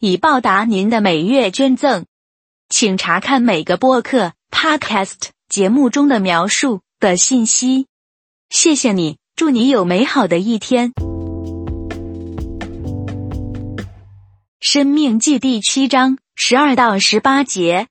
以报答您的每月捐赠，请查看每个播客 Podcast 节目中的描述的信息。谢谢你，祝你有美好的一天。生命记第七章十二到十八节，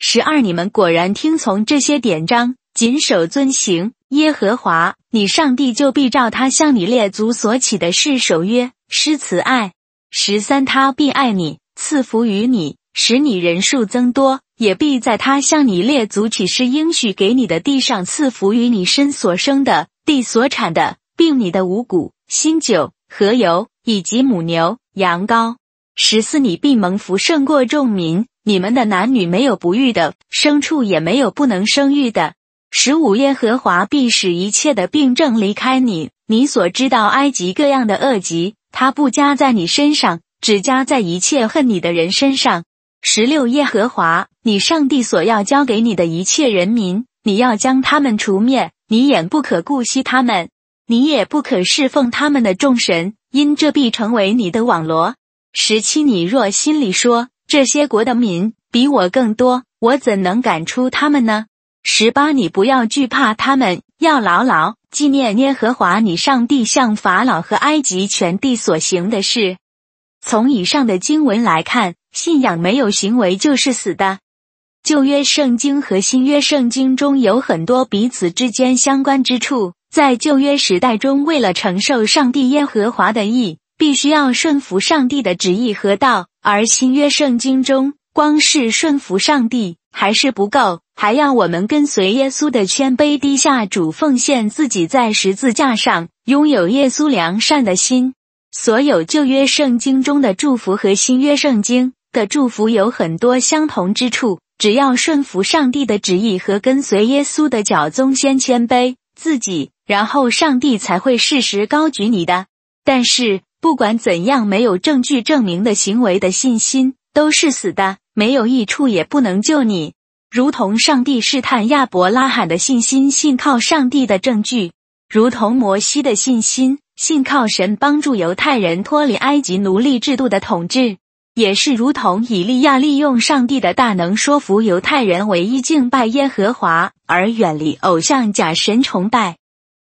十二你们果然听从这些典章，谨守遵行，耶和华你上帝就必照他向你列祖所起的誓守约，施慈爱。十三，他必爱你，赐福于你，使你人数增多，也必在他向你列祖起誓应许给你的地上赐福于你身所生的地所产的，并你的五谷、新酒和油，以及母牛、羊羔。十四，你必蒙福胜过众民，你们的男女没有不育的，牲畜也没有不能生育的。十五，耶和华必使一切的病症离开你，你所知道埃及各样的恶疾。他不加在你身上，只加在一切恨你的人身上。十六，耶和华，你上帝所要交给你的一切人民，你要将他们除灭，你也不可顾惜他们，你也不可侍奉他们的众神，因这必成为你的网罗。十七，你若心里说，这些国的民比我更多，我怎能赶出他们呢？十八，你不要惧怕他们，要牢牢纪念耶和华你上帝向法老和埃及全地所行的事。从以上的经文来看，信仰没有行为就是死的。旧约圣经和新约圣经中有很多彼此之间相关之处。在旧约时代中，为了承受上帝耶和华的意，必须要顺服上帝的旨意和道；而新约圣经中，光是顺服上帝还是不够。还要我们跟随耶稣的谦卑低下主奉献自己，在十字架上拥有耶稣良善的心。所有旧约圣经中的祝福和新约圣经的祝福有很多相同之处。只要顺服上帝的旨意和跟随耶稣的脚踪，先谦卑自己，然后上帝才会适时高举你的。但是不管怎样，没有证据证明的行为的信心都是死的，没有益处，也不能救你。如同上帝试探亚伯拉罕的信心，信靠上帝的证据；如同摩西的信心，信靠神帮助犹太人脱离埃及奴隶制度的统治；也是如同以利亚利用上帝的大能说服犹太人唯一敬拜耶和华，而远离偶像假神崇拜。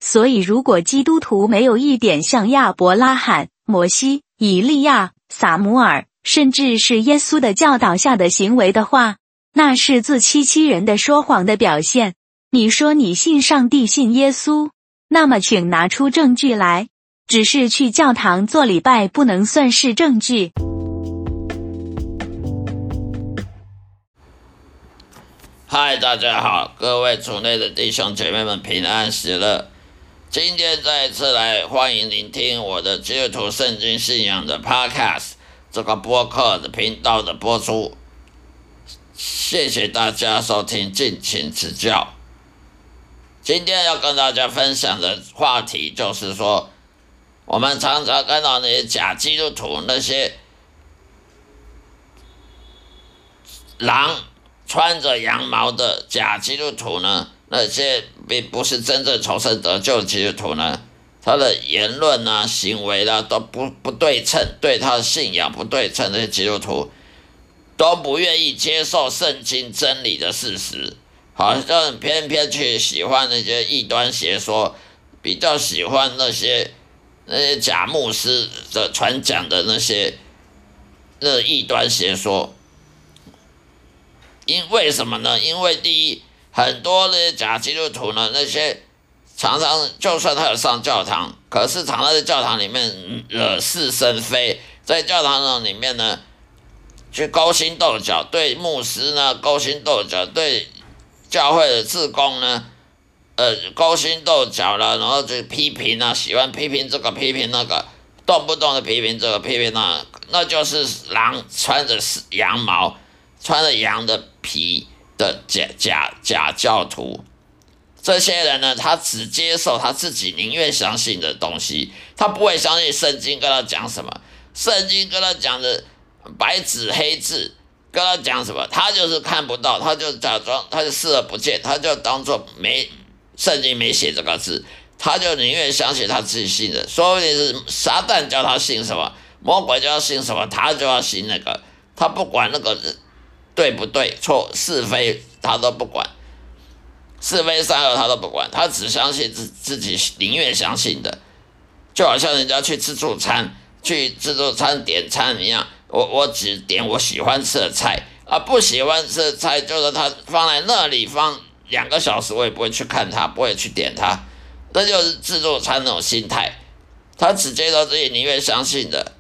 所以，如果基督徒没有一点像亚伯拉罕、摩西、以利亚、撒母耳，甚至是耶稣的教导下的行为的话，那是自欺欺人的说谎的表现。你说你信上帝、信耶稣，那么请拿出证据来。只是去教堂做礼拜不能算是证据。嗨，大家好，各位主内的弟兄姐妹们平安喜乐。今天再次来欢迎聆听我的基督徒圣经信仰的 Podcast 这个播客的频道的播出。谢谢大家收听，敬请指教。今天要跟大家分享的话题就是说，我们常常看到那些假基督徒，那些狼穿着羊毛的假基督徒呢，那些并不是真正重生得救基督徒呢，他的言论啊、行为啊都不不对称，对他的信仰不对称，那些基督徒。都不愿意接受圣经真理的事实，好像偏偏去喜欢那些异端邪说，比较喜欢那些那些假牧师的传讲的那些那异端邪说。因为什么呢？因为第一，很多那些假基督徒呢，那些常常就算他有上教堂，可是常常在教堂里面惹是生非，在教堂里面呢。去勾心斗角，对牧师呢勾心斗角，对教会的志工呢，呃勾心斗角了，然后就批评啊，喜欢批评这个批评那个，动不动的批评这个批评那，那就是狼穿着羊毛、穿着羊的皮的假假假教徒。这些人呢，他只接受他自己宁愿相信的东西，他不会相信圣经跟他讲什么。圣经跟他讲的白纸黑字，跟他讲什么，他就是看不到，他就假装，他就视而不见，他就当做没圣经没写这个字，他就宁愿相信他自己信的，说不定是撒旦叫他信什么，魔鬼叫他信什么，他就要信那个，他不管那个对不对，错是非，他都不管。是非善恶他都不管，他只相信自自己宁愿相信的，就好像人家去自助餐，去自助餐点餐一样，我我只点我喜欢吃的菜，啊不喜欢吃的菜就是他放在那里放两个小时，我也不会去看它，不会去点它，这就是自助餐那种心态，他只接受自己宁愿相信的，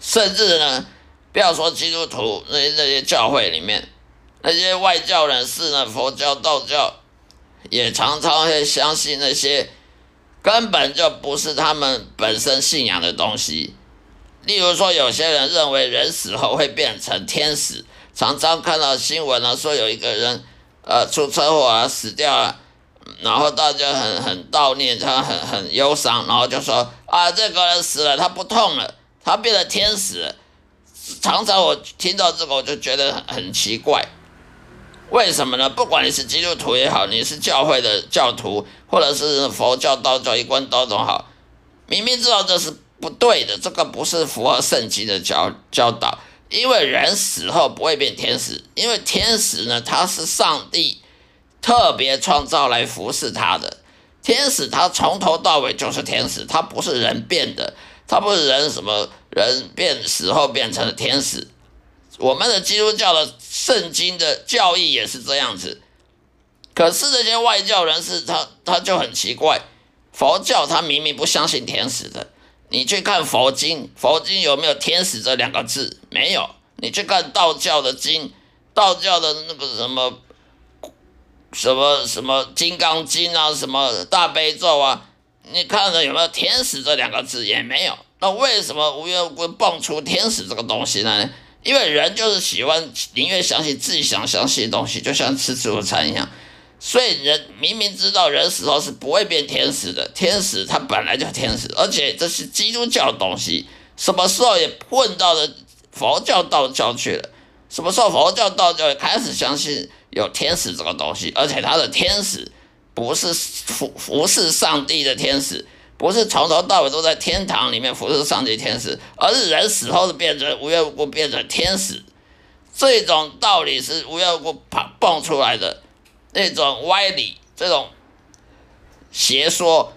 甚至呢，不要说基督徒那些那些教会里面。那些外教人士呢，佛教、道教也常常会相信那些根本就不是他们本身信仰的东西。例如说，有些人认为人死后会变成天使，常常看到新闻呢，说有一个人呃出车祸啊死掉了，然后大家很很悼念他，很很忧伤，然后就说啊这个人死了，他不痛了，他变成天使。常常我听到这个，我就觉得很奇怪。为什么呢？不管你是基督徒也好，你是教会的教徒，或者是佛教、道教一贯道统好，明明知道这是不对的，这个不是符合圣经的教教导。因为人死后不会变天使，因为天使呢，他是上帝特别创造来服侍他的。天使他从头到尾就是天使，他不是人变的，他不是人什么人变死后变成了天使。我们的基督教的圣经的教义也是这样子，可是这些外教人士他他就很奇怪，佛教他明明不相信天使的，你去看佛经，佛经有没有天使这两个字？没有。你去看道教的经，道教的那个什么什么什么金刚经啊，什么大悲咒啊，你看了有没有天使这两个字？也没有。那为什么无缘无故蹦出天使这个东西呢？因为人就是喜欢宁愿相信自己想相信的东西，就像吃自助餐一样。所以人明明知道人死后是不会变天使的，天使他本来就天使，而且这是基督教东西，什么时候也混到了佛教、道教去了？什么时候佛教、道教也开始相信有天使这个东西？而且他的天使不是服服侍上帝的天使。不是从头到尾都在天堂里面服侍上帝天使，而是人死后是变成无缘无故变成天使，这种道理是无缘无故蹦蹦出来的那种歪理，这种邪说，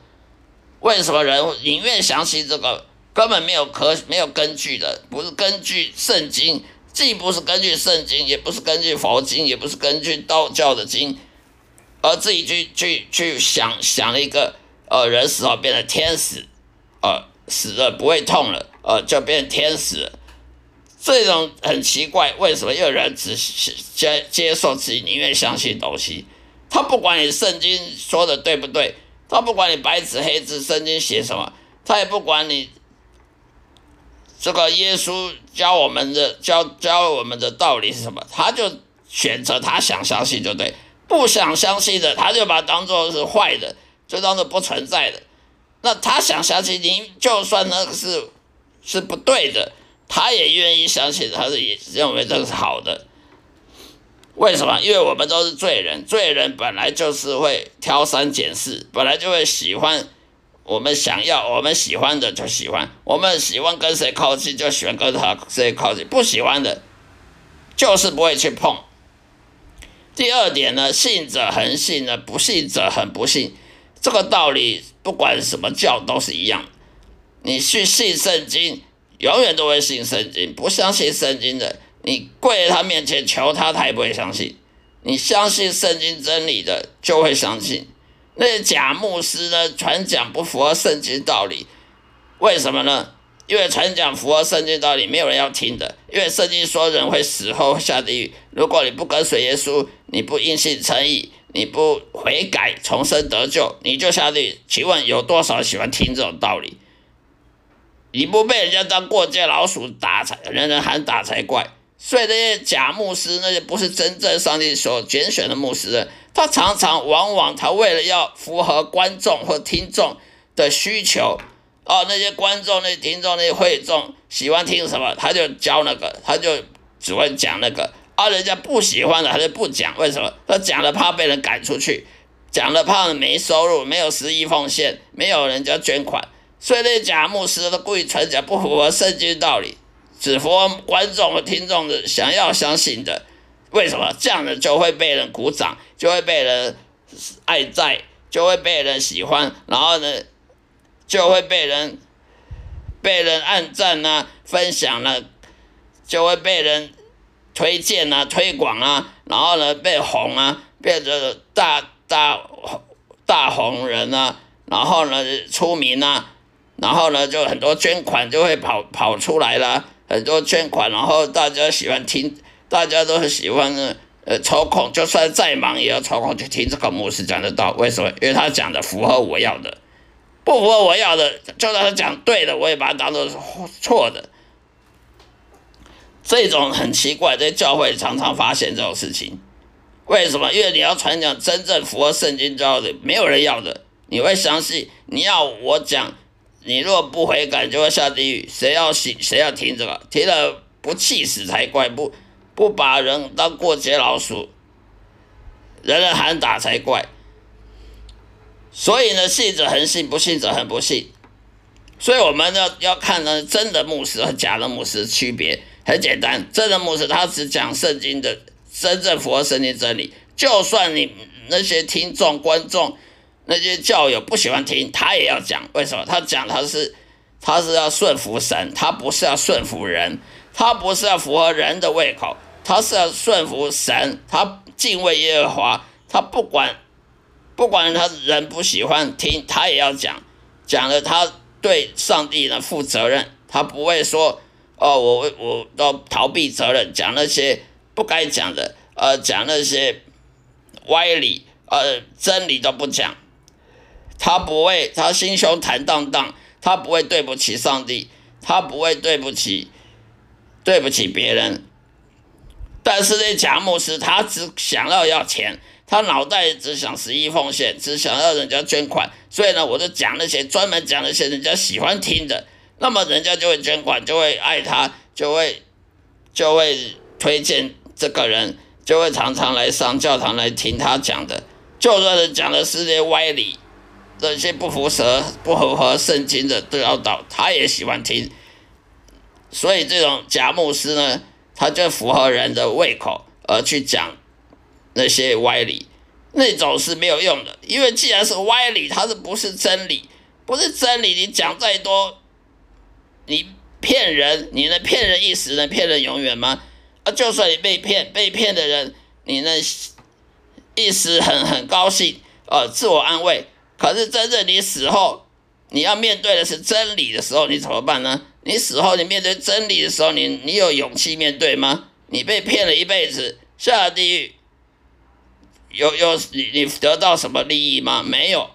为什么人宁愿相信这个根本没有可没有根据的，不是根据圣经，既不是根据圣经，也不是根据佛经，也不是根据道教的经，而自己去去去想想了一个。呃，人死后变成天使，呃，死了不会痛了，呃，就变成天使。这种很奇怪，为什么？有人只接接受自己宁愿相信东西，他不管你圣经说的对不对，他不管你白纸黑字圣经写什么，他也不管你这个耶稣教我们的教教我们的道理是什么，他就选择他想相信就对，不想相信的他就把它当做是坏的。就当做不存在的，那他想相信您，就算那个是是不对的，他也愿意相信，他是也认为这是好的。为什么？因为我们都是罪人，罪人本来就是会挑三拣四，本来就会喜欢我们想要、我们喜欢的就喜欢，我们喜欢跟谁靠近就喜欢跟他谁靠近，不喜欢的，就是不会去碰。第二点呢，信者恒信呢，不信者恒不信。这个道理，不管什么教都是一样。你去信圣经，永远都会信圣经；不相信圣经的，你跪在他面前求他，他也不会相信。你相信圣经真理的，就会相信。那些假牧师呢，传讲不符合圣经道理，为什么呢？因为传讲符合圣经道理，没有人要听的。因为圣经说人会死后下地狱，如果你不跟随耶稣，你不因信诚意。你不悔改重生得救，你就下地。请问有多少喜欢听这种道理？你不被人家当过街老鼠打才，人人喊打才怪。所以那些假牧师，那些不是真正上帝所拣选的牧师，他常常往往他为了要符合观众或听众的需求，哦，那些观众、那些听众、那些会众喜欢听什么，他就教那个，他就只会讲那个。而、啊、人家不喜欢的，还是不讲。为什么？他讲了怕被人赶出去，讲了怕没收入，没有十一奉献，没有人家捐款。所以那假牧师都故意传讲不符合圣经道理，只符合观众和听众的想要相信的。为什么？这样的就会被人鼓掌，就会被人爱戴，就会被人喜欢，然后呢，就会被人被人按赞啊，分享了、啊，就会被人。推荐啊，推广啊，然后呢，被红啊，变成大大大红人啊，然后呢，出名啊，然后呢，就很多捐款就会跑跑出来了，很多捐款，然后大家喜欢听，大家都很喜欢，呃，抽空就算再忙也要抽空去听这个牧师讲的道，为什么？因为他讲的符合我要的，不符合我要的，就算他讲对的，我也把它当做是错的。这种很奇怪，在教会常常发现这种事情，为什么？因为你要传讲真正符合圣经教的，没有人要的。你会相信，你要我讲，你若不悔改，就会下地狱。谁要信？谁要听这个？听了不气死才怪！不不把人当过街老鼠，人人喊打才怪。所以呢，信者恒信，不信者恒不信。所以我们要要看呢，真的牧师和假的牧师的区别。很简单，真的牧师他只讲圣经的真正符合圣经真理，就算你那些听众、观众、那些教友不喜欢听，他也要讲。为什么？他讲他是他是要顺服神，他不是要顺服人，他不是要符合人的胃口，他是要顺服神，他敬畏耶和华，他不管不管他人不喜欢听，他也要讲，讲了他对上帝呢负责任，他不会说。哦，我我都逃避责任，讲那些不该讲的，呃，讲那些歪理，呃，真理都不讲。他不会，他心胸坦荡荡，他不会对不起上帝，他不会对不起，对不起别人。但是那贾牧师，他只想要要钱，他脑袋只想十一奉献，只想要人家捐款。所以呢，我就讲那些专门讲那些人家喜欢听的。那么人家就会捐款，就会爱他，就会就会推荐这个人，就会常常来上教堂来听他讲的。就算是讲的是些歪理，这些不符合不符合圣经的都要倒，他也喜欢听。所以这种假牧师呢，他就符合人的胃口而去讲那些歪理，那种是没有用的。因为既然是歪理，它是不是真理？不是真理，你讲再多。你骗人，你能骗人一时，能骗人永远吗？啊，就算你被骗，被骗的人，你能一时很很高兴，呃，自我安慰。可是真正你死后，你要面对的是真理的时候，你怎么办呢？你死后，你面对真理的时候，你你有勇气面对吗？你被骗了一辈子，下了地狱，有有你你得到什么利益吗？没有。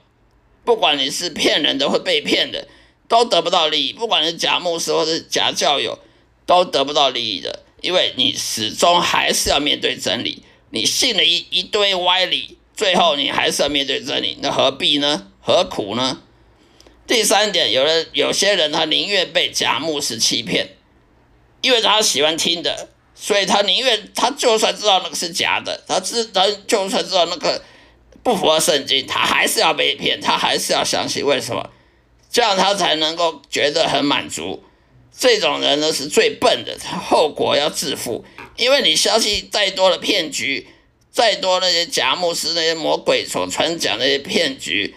不管你是骗人的或被骗的。都得不到利益，不管是假牧师或是假教友，都得不到利益的，因为你始终还是要面对真理。你信了一一堆歪理，最后你还是要面对真理，那何必呢？何苦呢？第三点，有人有些人他宁愿被假牧师欺骗，因为他喜欢听的，所以他宁愿他就算知道那个是假的，他知他就算知道那个不符合圣经，他还是要被骗，他还是要相信。为什么？这样他才能够觉得很满足。这种人呢是最笨的，他后果要自负。因为你相信再多的骗局，再多那些假牧师、那些魔鬼所传讲那些骗局，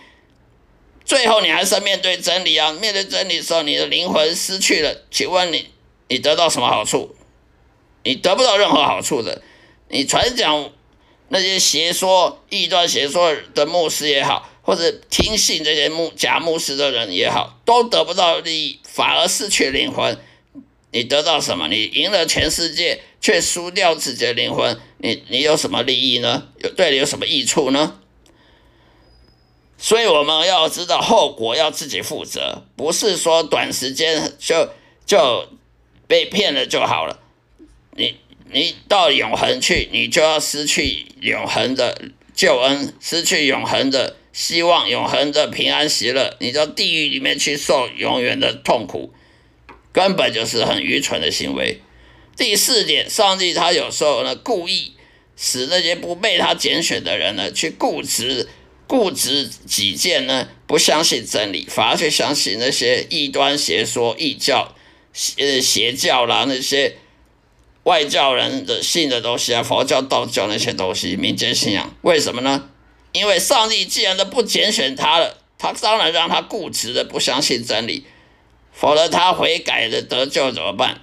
最后你还是要面对真理啊！面对真理时候，你的灵魂失去了，请问你，你得到什么好处？你得不到任何好处的。你传讲那些邪说、异端邪说的牧师也好。或者听信这些牧假牧师的人也好，都得不到利益，反而失去灵魂。你得到什么？你赢了全世界，却输掉自己的灵魂。你你有什么利益呢？有对你有什么益处呢？所以我们要知道后果要自己负责，不是说短时间就就被骗了就好了。你你到永恒去，你就要失去永恒的救恩，失去永恒的希望，永恒的平安喜乐，你到地狱里面去受永远的痛苦，根本就是很愚蠢的行为。第四点，上帝他有时候呢故意使那些不被他拣选的人呢去固执。固执己见呢，不相信真理，反而去相信那些异端邪说、异教、邪邪教啦，那些外教人的信的东西啊，佛教、道教那些东西，民间信仰。为什么呢？因为上帝既然都不拣选他了，他当然让他固执的不相信真理，否则他悔改的得救怎么办？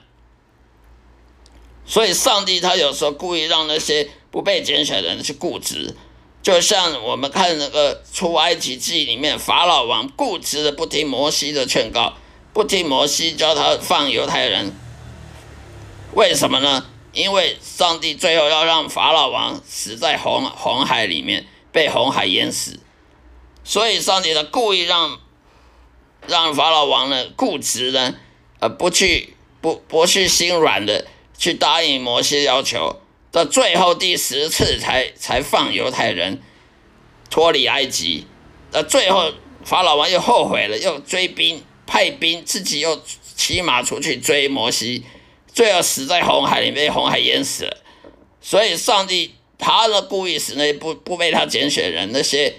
所以，上帝他有时候故意让那些不被拣选的人去固执。就像我们看那个出埃及记里面，法老王固执的不听摩西的劝告，不听摩西叫他放犹太人，为什么呢？因为上帝最后要让法老王死在红红海里面，被红海淹死，所以上帝呢故意让让法老王呢固执呢，呃不去不不去心软的去答应摩西要求。到最后第十次才才放犹太人脱离埃及，那最后法老王又后悔了，又追兵派兵，自己又骑马出去追摩西，最后死在红海里，被红海淹死了。所以上帝他的故意使那不不被他拣选人，那些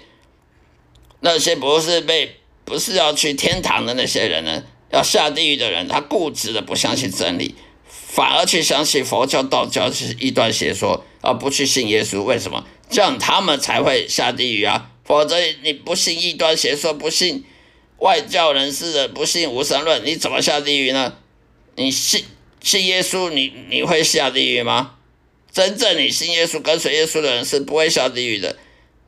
那些不是被不是要去天堂的那些人呢，要下地狱的人，他固执的不相信真理。反而去相信佛教、道教是异端邪说，而不去信耶稣。为什么？这样他们才会下地狱啊！否则你不信异端邪说，不信外教人士的，不信无神论，你怎么下地狱呢？你信信耶稣，你你会下地狱吗？真正你信耶稣、跟随耶稣的人是不会下地狱的。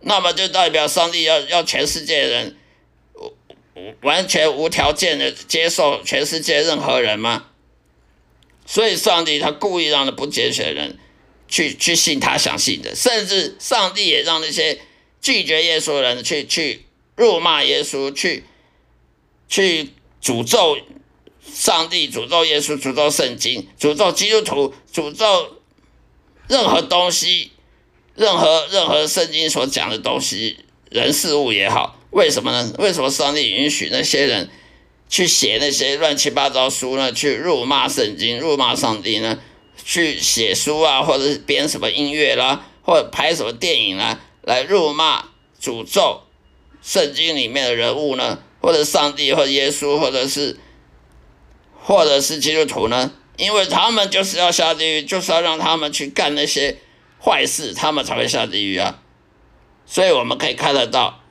那么就代表上帝要要全世界的人完全无条件的接受全世界任何人吗？所以，上帝他故意让那不拣选的人去去信他想信的，甚至上帝也让那些拒绝耶稣的人去去辱骂耶稣，去去诅咒上帝、诅咒耶稣、诅咒圣经、诅咒基督徒、诅咒任何东西、任何任何圣经所讲的东西、人事物也好。为什么呢？为什么上帝允许那些人？去写那些乱七八糟书呢？去辱骂圣经、辱骂上帝呢？去写书啊，或者编什么音乐啦，或者拍什么电影啦，来辱骂、诅咒圣经里面的人物呢？或者上帝，或者耶稣，或者是或者是基督徒呢？因为他们就是要下地狱，就是要让他们去干那些坏事，他们才会下地狱啊。所以我们可以看得到。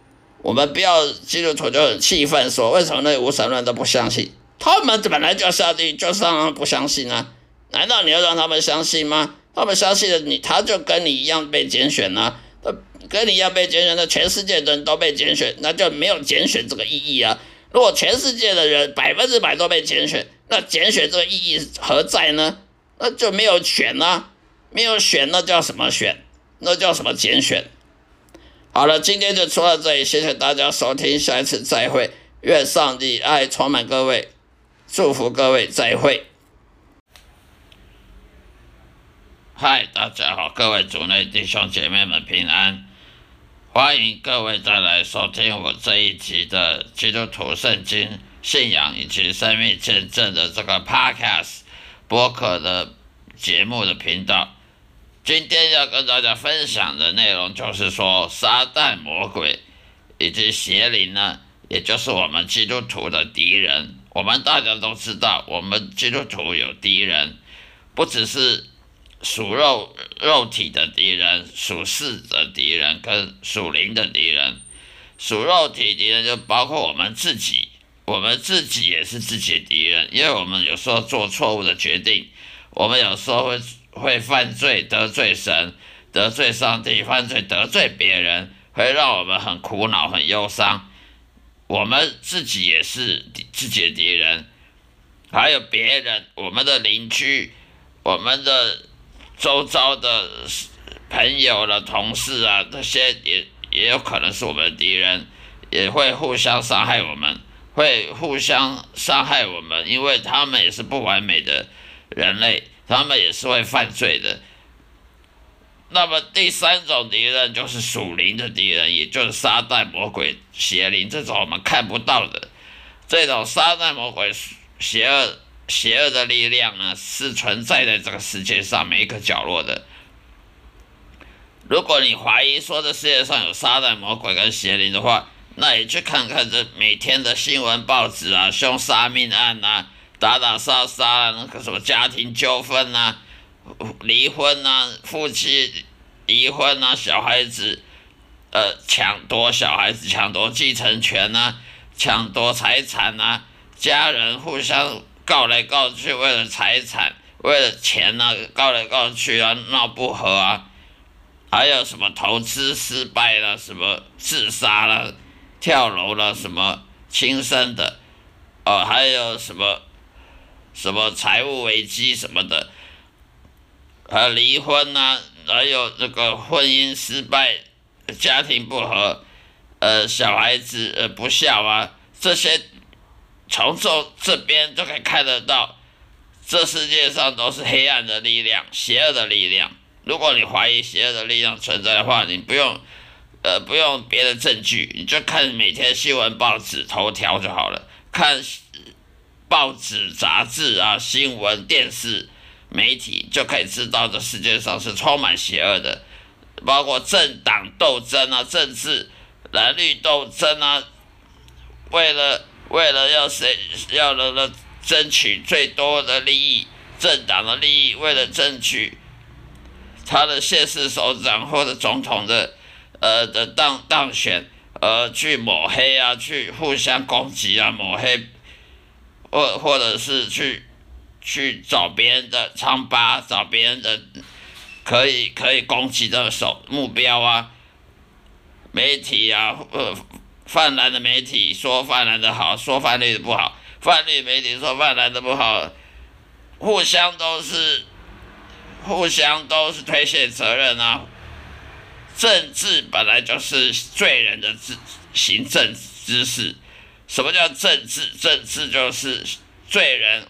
我们不要基督徒就很气愤，说为什么那无神论都不相信？他们本来就要下地狱，就是让他们不相信啊？难道你要让他们相信吗？他们相信了你，他就跟你一样被拣选啊。他跟你一样被拣选的，全世界的人都被拣选，那就没有拣选这个意义啊。如果全世界的人百分之百都被拣选，那拣选这个意义何在呢？那就没有选啊，没有选，那叫什么选？那叫什么拣选？好了，今天就说到这里，谢谢大家收听，下一次再会，愿上帝爱充满各位，祝福各位，再会。嗨，大家好，各位主内弟兄姐妹们平安，欢迎各位再来收听我这一集的基督徒圣经信仰以及生命见证的这个 Podcast 播客的节目的频道。今天要跟大家分享的内容就是说，撒旦魔鬼以及邪灵呢，也就是我们基督徒的敌人。我们大家都知道，我们基督徒有敌人，不只是属肉肉体的敌人，属世的敌人跟属灵的敌人。属肉体敌人就包括我们自己，我们自己也是自己的敌人，因为我们有时候做错误的决定，我们有时候会。会犯罪得罪神，得罪上帝，犯罪得罪别人，会让我们很苦恼、很忧伤。我们自己也是自己的敌人，还有别人，我们的邻居，我们的周遭的朋友了、同事啊，这些也也有可能是我们的敌人。也会互相伤害我们，会互相伤害我们，因为他们也是不完美的人类，他们也是会犯罪的。那么第三种敌人就是属灵的敌人，也就是撒旦、魔鬼、邪灵这种我们看不到的这种撒旦、魔鬼、邪恶、邪恶的力量呢，是存在在这个世界上每一个角落的。如果你怀疑说这世界上有撒旦、魔鬼跟邪灵的话，那你去看看这每天的新闻报纸啊，凶杀命案啊，打打杀杀啊，那个什么家庭纠纷啊。离婚啊，夫妻离婚啊，小孩子呃抢夺小孩子抢夺继承权啊，抢夺财产啊，家人互相告来告去，为了财产，为了钱啊，告来告去啊，闹不和啊，还有什么投资失败了，什么自杀了，跳楼了，什么轻生的，哦，还有什么什么财务危机什么的。呃，离婚呐、啊，还有这个婚姻失败、家庭不和，呃，小孩子呃不孝啊，这些从这这边就可以看得到，这世界上都是黑暗的力量、邪恶的力量。如果你怀疑邪恶的力量存在的话，你不用呃不用别的证据，你就看每天新闻报纸头条就好了，看报纸、杂志啊、新闻、电视。媒体就可以知道，这世界上是充满邪恶的，包括政党斗争啊，政治蓝绿斗争啊，为了为了要谁要了了争取最多的利益，政党的利益，为了争取他的县市首长或者总统的呃的当当选，呃去抹黑啊，去互相攻击啊，抹黑，或或者是去。去找别人的疮疤，找别人的可以可以攻击的手目标啊，媒体啊，呃，泛蓝的媒体说泛蓝的好，说泛绿的不好，泛绿媒体说泛蓝的不好，互相都是互相都是推卸责任啊。政治本来就是罪人的之行政之事，什么叫政治？政治就是罪人。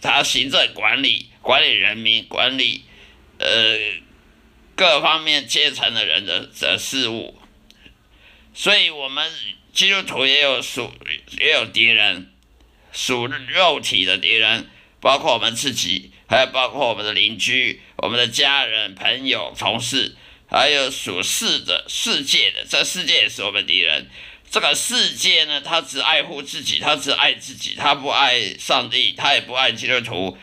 他行政管理，管理人民，管理呃各方面阶层的人的的事物，所以我们基督徒也有属也有敌人，属肉体的敌人，包括我们自己，还有包括我们的邻居、我们的家人、朋友、同事，还有属世的世界的，这世界也是我们敌人。这个世界呢，他只爱护自己，他只爱自己，他不爱上帝，他也不爱基督徒，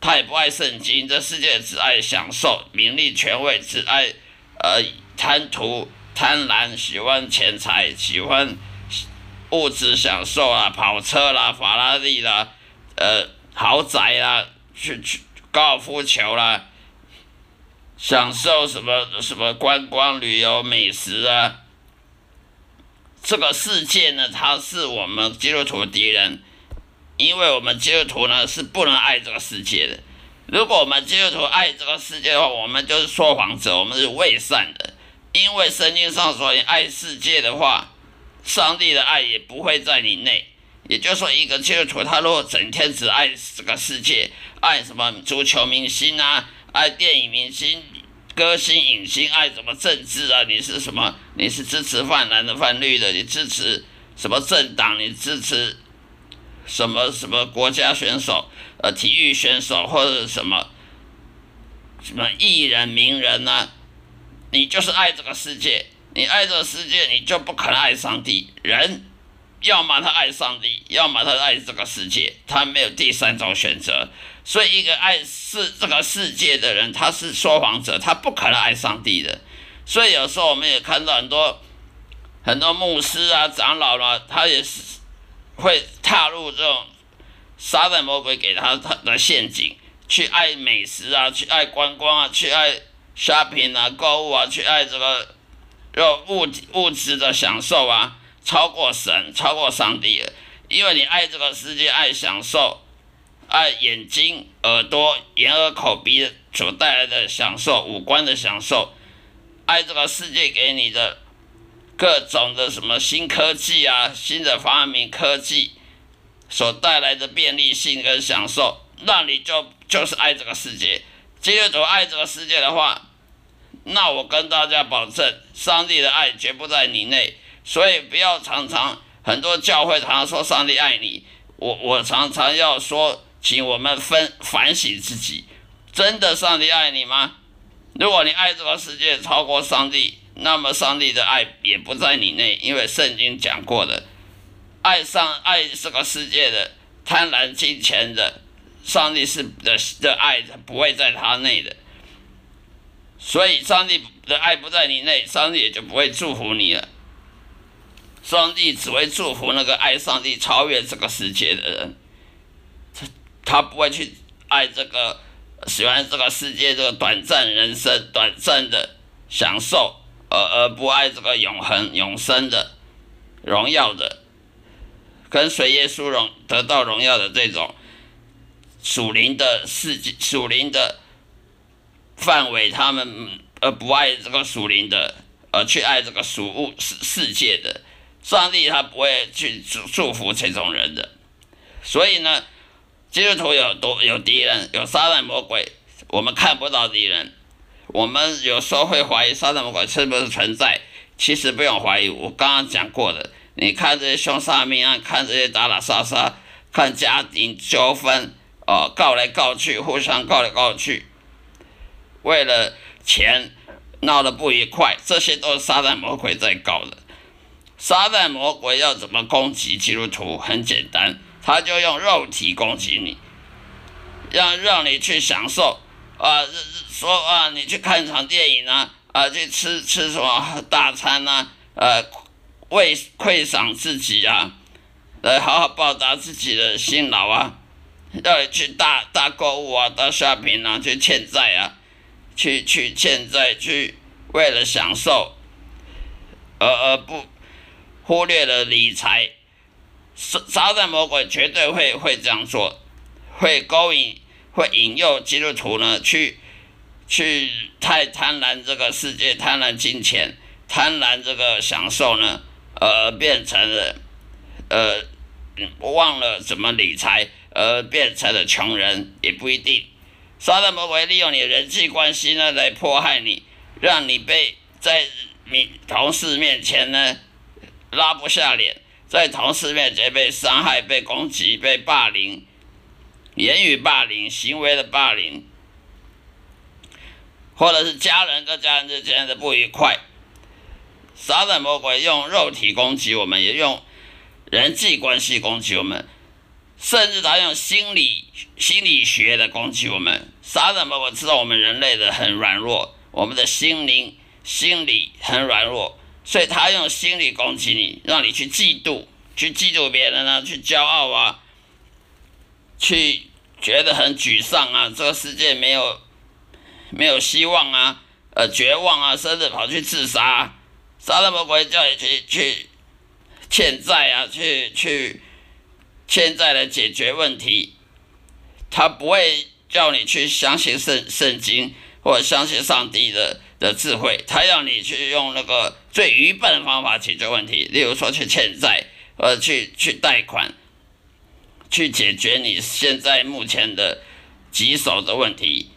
他也不爱圣经。这世界只爱享受名利权位，只爱呃贪图贪婪，喜欢钱财，喜欢物质享受啊，跑车啦，法拉利啦，呃豪宅啦，去去高尔夫球啦，享受什么什么观光旅游美食啊。这个世界呢，它是我们基督徒的敌人，因为我们基督徒呢是不能爱这个世界的。如果我们基督徒爱这个世界的话，我们就是说谎者，我们是伪善的。因为圣经上说，你爱世界的话，上帝的爱也不会在你内。也就是说，一个基督徒他如果整天只爱这个世界，爱什么足球明星啊，爱电影明星。歌星、影星爱什么政治啊？你是什么？你是支持泛蓝的、泛绿的？你支持什么政党？你支持什么什么国家选手？呃，体育选手或者什么什么艺人、名人呢、你就是爱这个世界。你爱这个世界，你就不可能爱上帝。人要么他爱上帝，要么他爱这个世界，他没有第三种选择。所以，一个爱世这个世界的人，他是说谎者，他不可能爱上帝的。所以，有时候我们也看到很多很多牧师啊、长老啊，他也是会踏入这种撒旦魔鬼给他他的陷阱，去爱美食啊，去爱观光啊，去爱 shopping 啊、购物啊，去爱这个肉物物质的享受啊，超过神，超过上帝了。因为你爱这个世界，爱享受。爱眼睛、耳朵、眼、耳、口、鼻所带来的享受，五官的享受，爱这个世界给你的各种的什么新科技啊，新的发明科技所带来的便利性跟享受，那你就就是爱这个世界。基督徒爱这个世界的话，那我跟大家保证，上帝的爱绝不在你内。所以不要常常很多教会常常说上帝爱你，我我常常要说，请我们分反省自己，真的上帝爱你吗？如果你爱这个世界超过上帝，那么上帝的爱也不在你内，因为圣经讲过的，爱上爱这个世界的贪婪金钱的，上帝是的的爱不会在他内的，所以上帝的爱不在你内，上帝也就不会祝福你了。上帝只会祝福那个爱上帝、超越这个世界的人，他他不会去爱这个喜欢这个世界这个短暂人生、短暂的享受，而而不爱这个永恒、永生的荣耀的，跟随耶稣荣得到荣耀的这种属灵的世界、属灵的范围，他们而不爱这个属灵的，而去爱这个属物世世界的。上帝他不会去祝祝福这种人的，所以呢，基督徒有多有敌人，有撒旦魔鬼，我们看不到敌人，我们有时候会怀疑撒旦魔鬼是不是存在，其实不用怀疑，我刚刚讲过的，你看这些凶杀命案，看这些打打杀杀，看家庭纠纷，哦，告来告去，互相告来告去，为了钱闹得不愉快，这些都是撒旦魔鬼在搞的。撒旦魔鬼要怎么攻击基督徒？很简单，他就用肉体攻击你，让让你去享受啊，说啊，你去看场电影啊，啊，去吃吃什么大餐呐，呃，为犒赏自己啊，来好好报答自己的辛劳啊，要你去大大购物啊，大 shopping 啊，去欠债啊，去去欠债去为了享受，而而不。忽略了理财，撒撒旦魔鬼绝对会会这样做，会勾引、会引诱基督徒呢去去太贪婪这个世界，贪婪金钱，贪婪这个享受呢，而变成了呃忘了怎么理财，而变成了穷人也不一定。撒旦魔鬼利用你的人际关系呢来迫害你，让你被在你同事面前呢。拉不下脸，在同事面前被伤害、被攻击、被霸凌，言语霸凌、行为的霸凌，或者是家人跟家人之间的不愉快。撒旦魔鬼用肉体攻击我们，也用人际关系攻击我们，甚至他用心理心理学的攻击我们。撒旦魔鬼知道我们人类的很软弱，我们的心灵、心理很软弱。所以他用心理攻击你，让你去嫉妒，去嫉妒别人啊，去骄傲啊，去觉得很沮丧啊，这个世界没有没有希望啊，呃，绝望啊，甚至跑去自杀啊，撒旦魔鬼叫你去去欠债啊，去去欠债来解决问题，他不会叫你去相信圣圣经或者相信上帝的。的智慧，他要你去用那个最愚笨的方法解决问题，例如说去欠债，呃，去去贷款，去解决你现在目前的棘手的问题。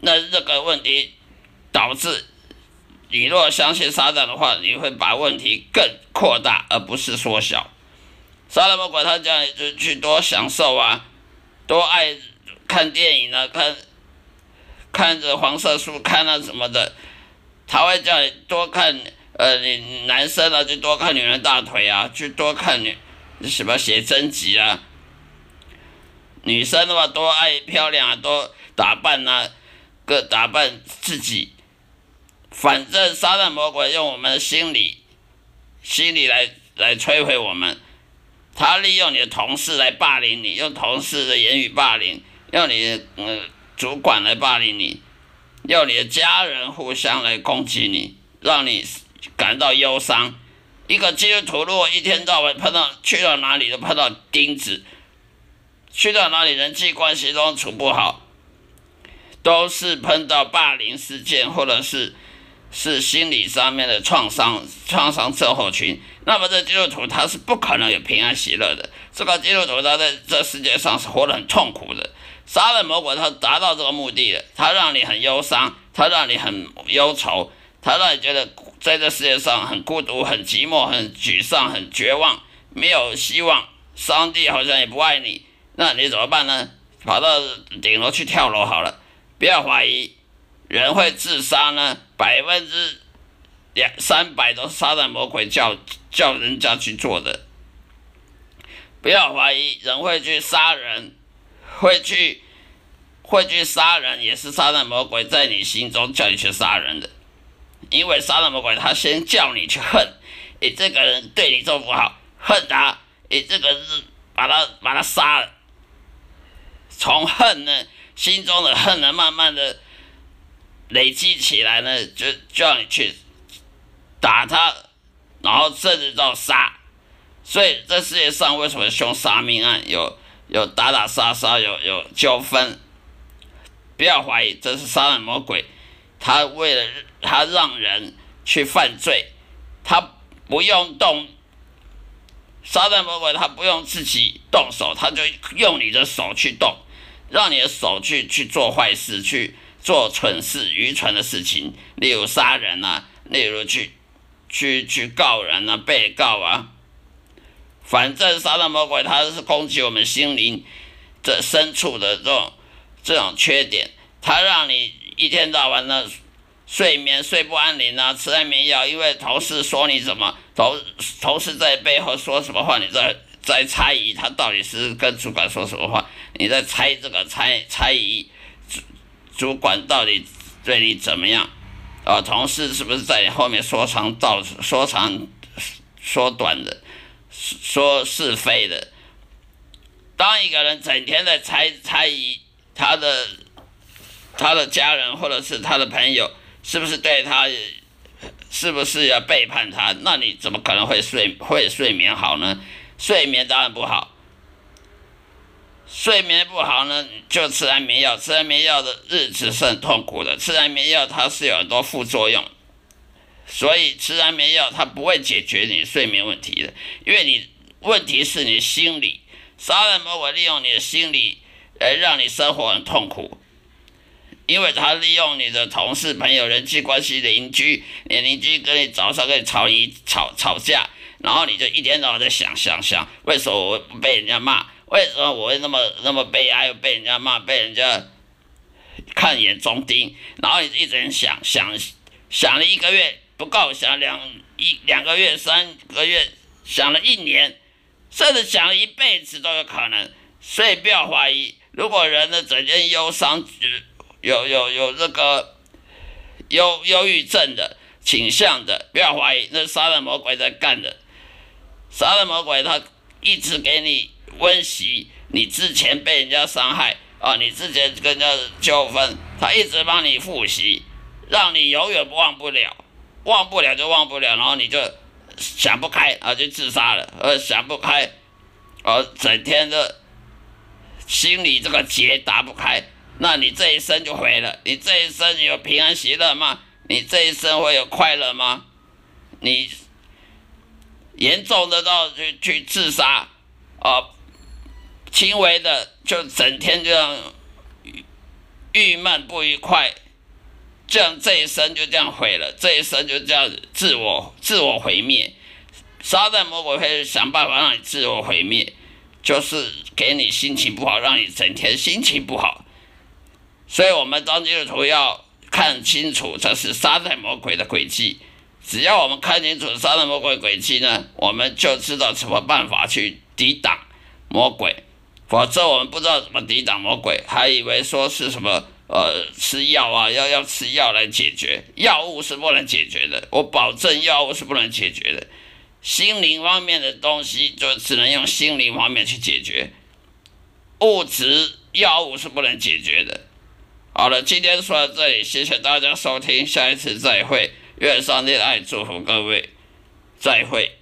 那这个问题导致你若相信撒旦的话，你会把问题更扩大，而不是缩小。撒旦魔鬼他叫你就去多享受啊，多爱看电影啊，看看着黄色书看啊什么的。他会叫你多看，呃，你男生啊，就多看女人大腿啊，去多看女什么写真集啊。女生的话，多爱漂亮啊，多打扮啊，各打扮自己。反正撒旦魔鬼用我们的心理，心理来来摧毁我们。他利用你的同事来霸凌你，用同事的言语霸凌，用你的、呃、主管来霸凌你。要你的家人互相来攻击你，让你感到忧伤。一个基督徒如果一天到晚碰到去到哪里都碰到钉子，去到哪里人际关系都处不好，都是碰到霸凌事件或者是是心理上面的创伤，创伤症候群，那么这基督徒他是不可能有平安喜乐的。这个基督徒他在这世界上是活得很痛苦的。杀人魔鬼他达到这个目的了，他让你很忧伤，他让你很忧愁，他让你觉得在这世界上很孤独、很寂寞、很沮丧、很绝望，没有希望。上帝好像也不爱你，那你怎么办呢？跑到顶楼去跳楼好了。不要怀疑，人会自杀呢，百分之两三百都是杀人魔鬼叫叫人家去做的。不要怀疑，人会去杀人，会去会去杀人，也是杀人魔鬼在你心中叫你去杀人的。因为杀人魔鬼他先叫你去恨，你这个人对你做不好，恨他，你这个人把他把他杀了，从恨呢。心中的恨呢，慢慢的累积起来呢，就叫你去打他，然后甚至到杀。所以这世界上为什么凶杀命案有有打打杀杀，有有纠纷？不要怀疑，这是杀人魔鬼，他为了他让人去犯罪，他不用动。杀人魔鬼他不用自己动手，他就用你的手去动。让你的手去去做坏事，去做蠢事、愚蠢的事情，例如杀人啊，例如去去去告人啊、被告啊。反正撒旦魔鬼他是攻击我们心灵这深处的这种这种缺点，他让你一天到晚的睡眠睡不安宁啊，吃安眠药，因为同事说你什么，同同事在背后说什么话，你在。在猜疑他到底是跟主管说什么话，你在猜这个猜猜疑主主管到底对你怎么样？啊，同事是不是在你后面说长道说长说短的说是非的？当一个人整天在猜猜疑他的他的家人或者是他的朋友是不是对他是不是要背叛他？那你怎么可能会睡会睡眠好呢？睡眠当然不好，睡眠不好呢，就吃安眠药。吃安眠药的日子是很痛苦的。吃安眠药它是有很多副作用，所以吃安眠药它不会解决你睡眠问题的，因为你问题是你心理，杀人魔我利用你的心理来让你生活很痛苦，因为他利用你的同事、朋友、人际关系、邻居，你邻居跟你早上跟你吵一吵吵架。然后你就一天到晚在想想想，为什么我被人家骂？为什么我会那么那么悲哀？又被人家骂，被人家看眼中钉。然后你一直想想想了一个月不够，想两一两个月、三个月，想了一年，甚至想了一辈子都有可能。所以不要怀疑，如果人的整天忧伤，有有有这个忧忧郁症的倾向的，不要怀疑，那是杀人魔鬼在干的。杀人魔鬼他一直给你温习，你之前被人家伤害啊，你之前跟人家纠纷，他一直帮你复习，让你永远忘不了，忘不了就忘不了，然后你就想不开啊，就自杀了，呃，想不开，呃，整天的心里这个结打不开，那你这一生就毁了，你这一生有平安喜乐吗？你这一生会有快乐吗？你？严重的到去去自杀，啊，轻微的就整天这样郁闷不愉快，这样这一生就这样毁了，这一生就这样自我自我毁灭。撒旦魔鬼会想办法让你自我毁灭，就是给你心情不好，让你整天心情不好。所以我们当基督徒要看清楚，这是撒旦魔鬼的诡计。只要我们看清楚杀人魔鬼诡计呢，我们就知道什么办法去抵挡魔鬼。否则我们不知道怎么抵挡魔鬼，还以为说是什么呃吃药啊，要要吃药来解决，药物是不能解决的。我保证药物是不能解决的。心灵方面的东西就只能用心灵方面去解决，物质药物是不能解决的。好了，今天说到这里，谢谢大家收听，下一次再会。愿上帝的爱祝福各位，再会。